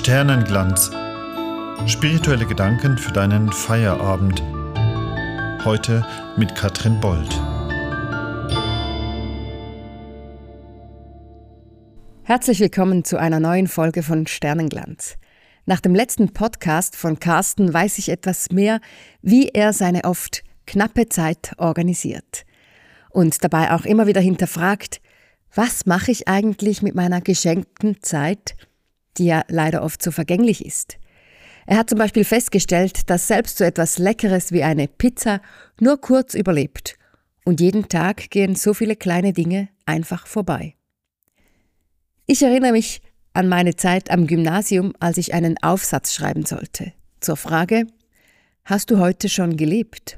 Sternenglanz. Spirituelle Gedanken für deinen Feierabend. Heute mit Katrin Bold. Herzlich willkommen zu einer neuen Folge von Sternenglanz. Nach dem letzten Podcast von Carsten weiß ich etwas mehr, wie er seine oft knappe Zeit organisiert. Und dabei auch immer wieder hinterfragt, was mache ich eigentlich mit meiner geschenkten Zeit, die ja leider oft so vergänglich ist. Er hat zum Beispiel festgestellt, dass selbst so etwas Leckeres wie eine Pizza nur kurz überlebt. Und jeden Tag gehen so viele kleine Dinge einfach vorbei. Ich erinnere mich an meine Zeit am Gymnasium, als ich einen Aufsatz schreiben sollte. Zur Frage, hast du heute schon gelebt?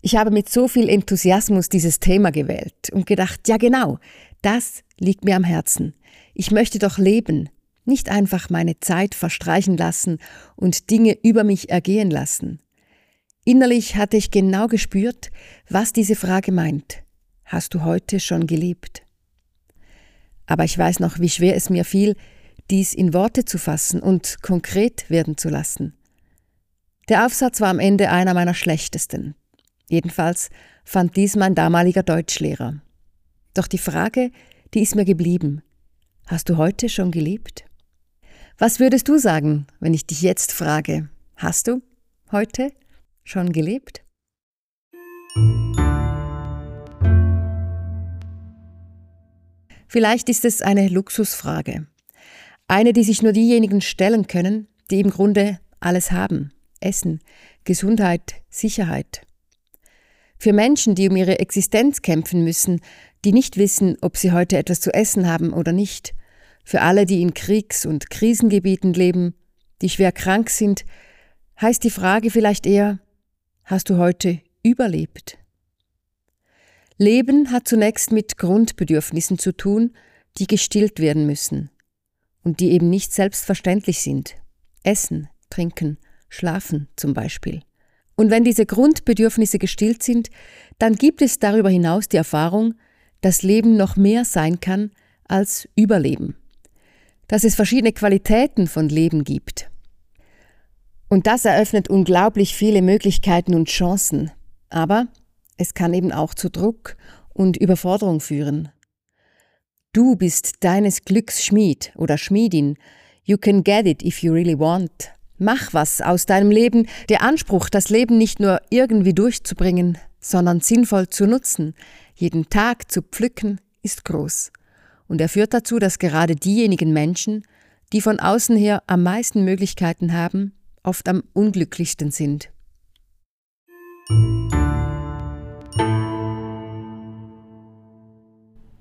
Ich habe mit so viel Enthusiasmus dieses Thema gewählt und gedacht, ja genau, das liegt mir am Herzen. Ich möchte doch leben, nicht einfach meine Zeit verstreichen lassen und Dinge über mich ergehen lassen. Innerlich hatte ich genau gespürt, was diese Frage meint. Hast du heute schon gelebt? Aber ich weiß noch, wie schwer es mir fiel, dies in Worte zu fassen und konkret werden zu lassen. Der Aufsatz war am Ende einer meiner schlechtesten. Jedenfalls fand dies mein damaliger Deutschlehrer. Doch die Frage, die ist mir geblieben. Hast du heute schon geliebt? Was würdest du sagen, wenn ich dich jetzt frage, hast du heute schon gelebt? Vielleicht ist es eine Luxusfrage. Eine, die sich nur diejenigen stellen können, die im Grunde alles haben. Essen, Gesundheit, Sicherheit. Für Menschen, die um ihre Existenz kämpfen müssen, die nicht wissen, ob sie heute etwas zu essen haben oder nicht, für alle, die in Kriegs- und Krisengebieten leben, die schwer krank sind, heißt die Frage vielleicht eher, hast du heute überlebt? Leben hat zunächst mit Grundbedürfnissen zu tun, die gestillt werden müssen und die eben nicht selbstverständlich sind. Essen, trinken, schlafen zum Beispiel. Und wenn diese Grundbedürfnisse gestillt sind, dann gibt es darüber hinaus die Erfahrung, dass Leben noch mehr sein kann als Überleben dass es verschiedene Qualitäten von Leben gibt. Und das eröffnet unglaublich viele Möglichkeiten und Chancen. Aber es kann eben auch zu Druck und Überforderung führen. Du bist deines Glücks Schmied oder Schmiedin. You can get it if you really want. Mach was aus deinem Leben. Der Anspruch, das Leben nicht nur irgendwie durchzubringen, sondern sinnvoll zu nutzen, jeden Tag zu pflücken, ist groß und er führt dazu, dass gerade diejenigen Menschen, die von außen her am meisten Möglichkeiten haben, oft am unglücklichsten sind.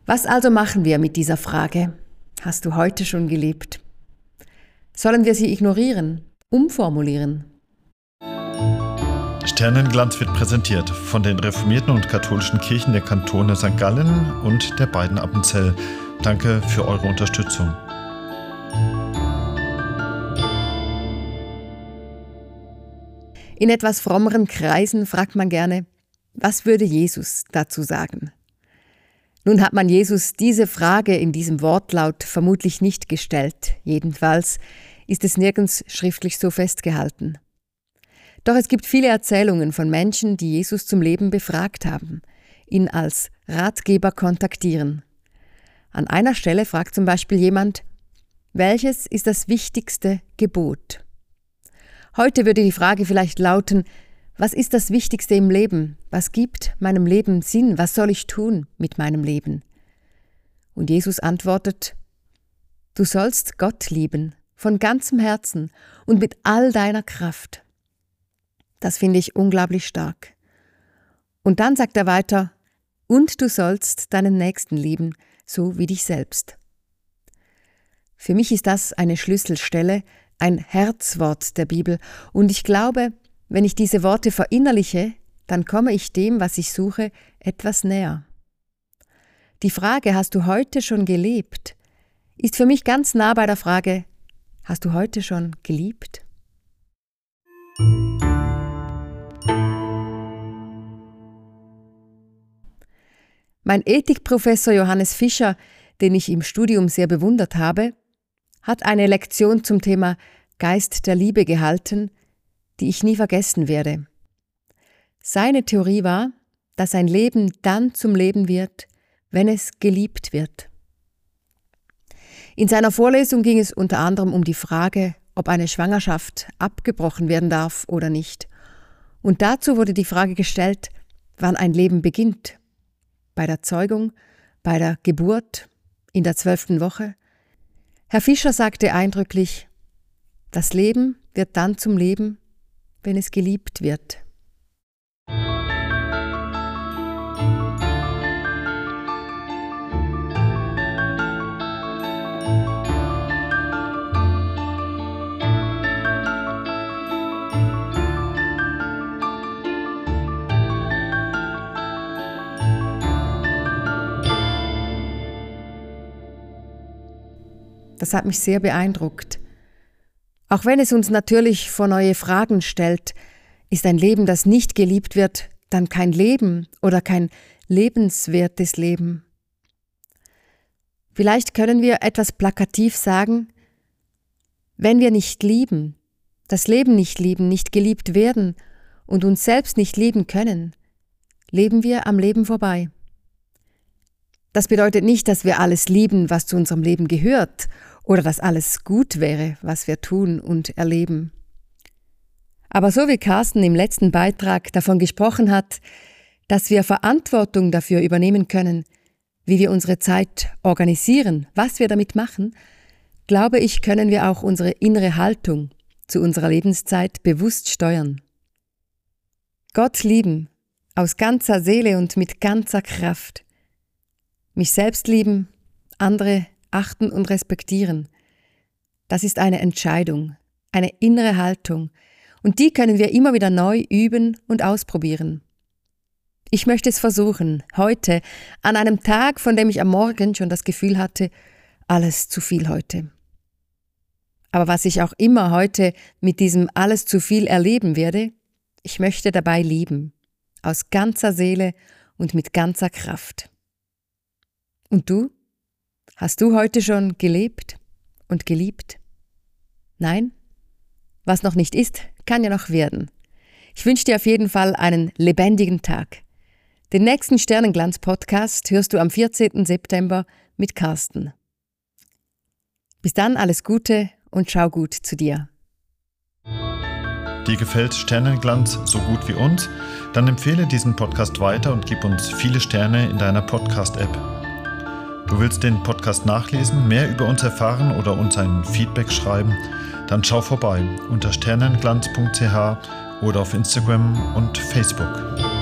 Was also machen wir mit dieser Frage? Hast du heute schon gelebt? Sollen wir sie ignorieren, umformulieren? Sternenglanz wird präsentiert von den reformierten und katholischen Kirchen der Kantone St. Gallen und der beiden Appenzell Danke für eure Unterstützung. In etwas frommeren Kreisen fragt man gerne, was würde Jesus dazu sagen? Nun hat man Jesus diese Frage in diesem Wortlaut vermutlich nicht gestellt, jedenfalls ist es nirgends schriftlich so festgehalten. Doch es gibt viele Erzählungen von Menschen, die Jesus zum Leben befragt haben, ihn als Ratgeber kontaktieren. An einer Stelle fragt zum Beispiel jemand, welches ist das wichtigste Gebot? Heute würde die Frage vielleicht lauten, was ist das Wichtigste im Leben? Was gibt meinem Leben Sinn? Was soll ich tun mit meinem Leben? Und Jesus antwortet, du sollst Gott lieben, von ganzem Herzen und mit all deiner Kraft. Das finde ich unglaublich stark. Und dann sagt er weiter, und du sollst deinen Nächsten lieben, so wie dich selbst. Für mich ist das eine Schlüsselstelle, ein Herzwort der Bibel, und ich glaube, wenn ich diese Worte verinnerliche, dann komme ich dem, was ich suche, etwas näher. Die Frage, hast du heute schon gelebt, ist für mich ganz nah bei der Frage, hast du heute schon geliebt? Mein Ethikprofessor Johannes Fischer, den ich im Studium sehr bewundert habe, hat eine Lektion zum Thema Geist der Liebe gehalten, die ich nie vergessen werde. Seine Theorie war, dass ein Leben dann zum Leben wird, wenn es geliebt wird. In seiner Vorlesung ging es unter anderem um die Frage, ob eine Schwangerschaft abgebrochen werden darf oder nicht. Und dazu wurde die Frage gestellt, wann ein Leben beginnt. Bei der Zeugung, bei der Geburt, in der zwölften Woche. Herr Fischer sagte eindrücklich, das Leben wird dann zum Leben, wenn es geliebt wird. Das hat mich sehr beeindruckt. Auch wenn es uns natürlich vor neue Fragen stellt, ist ein Leben, das nicht geliebt wird, dann kein Leben oder kein lebenswertes Leben. Vielleicht können wir etwas plakativ sagen, wenn wir nicht lieben, das Leben nicht lieben, nicht geliebt werden und uns selbst nicht lieben können, leben wir am Leben vorbei. Das bedeutet nicht, dass wir alles lieben, was zu unserem Leben gehört, oder dass alles gut wäre, was wir tun und erleben. Aber so wie Carsten im letzten Beitrag davon gesprochen hat, dass wir Verantwortung dafür übernehmen können, wie wir unsere Zeit organisieren, was wir damit machen, glaube ich, können wir auch unsere innere Haltung zu unserer Lebenszeit bewusst steuern. Gott lieben, aus ganzer Seele und mit ganzer Kraft, mich selbst lieben, andere achten und respektieren. Das ist eine Entscheidung, eine innere Haltung, und die können wir immer wieder neu üben und ausprobieren. Ich möchte es versuchen, heute, an einem Tag, von dem ich am Morgen schon das Gefühl hatte, alles zu viel heute. Aber was ich auch immer heute mit diesem alles zu viel erleben werde, ich möchte dabei lieben, aus ganzer Seele und mit ganzer Kraft. Und du? Hast du heute schon gelebt und geliebt? Nein? Was noch nicht ist, kann ja noch werden. Ich wünsche dir auf jeden Fall einen lebendigen Tag. Den nächsten Sternenglanz-Podcast hörst du am 14. September mit Carsten. Bis dann alles Gute und schau gut zu dir. Dir gefällt Sternenglanz so gut wie uns? Dann empfehle diesen Podcast weiter und gib uns viele Sterne in deiner Podcast-App. Du willst den Podcast nachlesen, mehr über uns erfahren oder uns ein Feedback schreiben? Dann schau vorbei unter sternenglanz.ch oder auf Instagram und Facebook.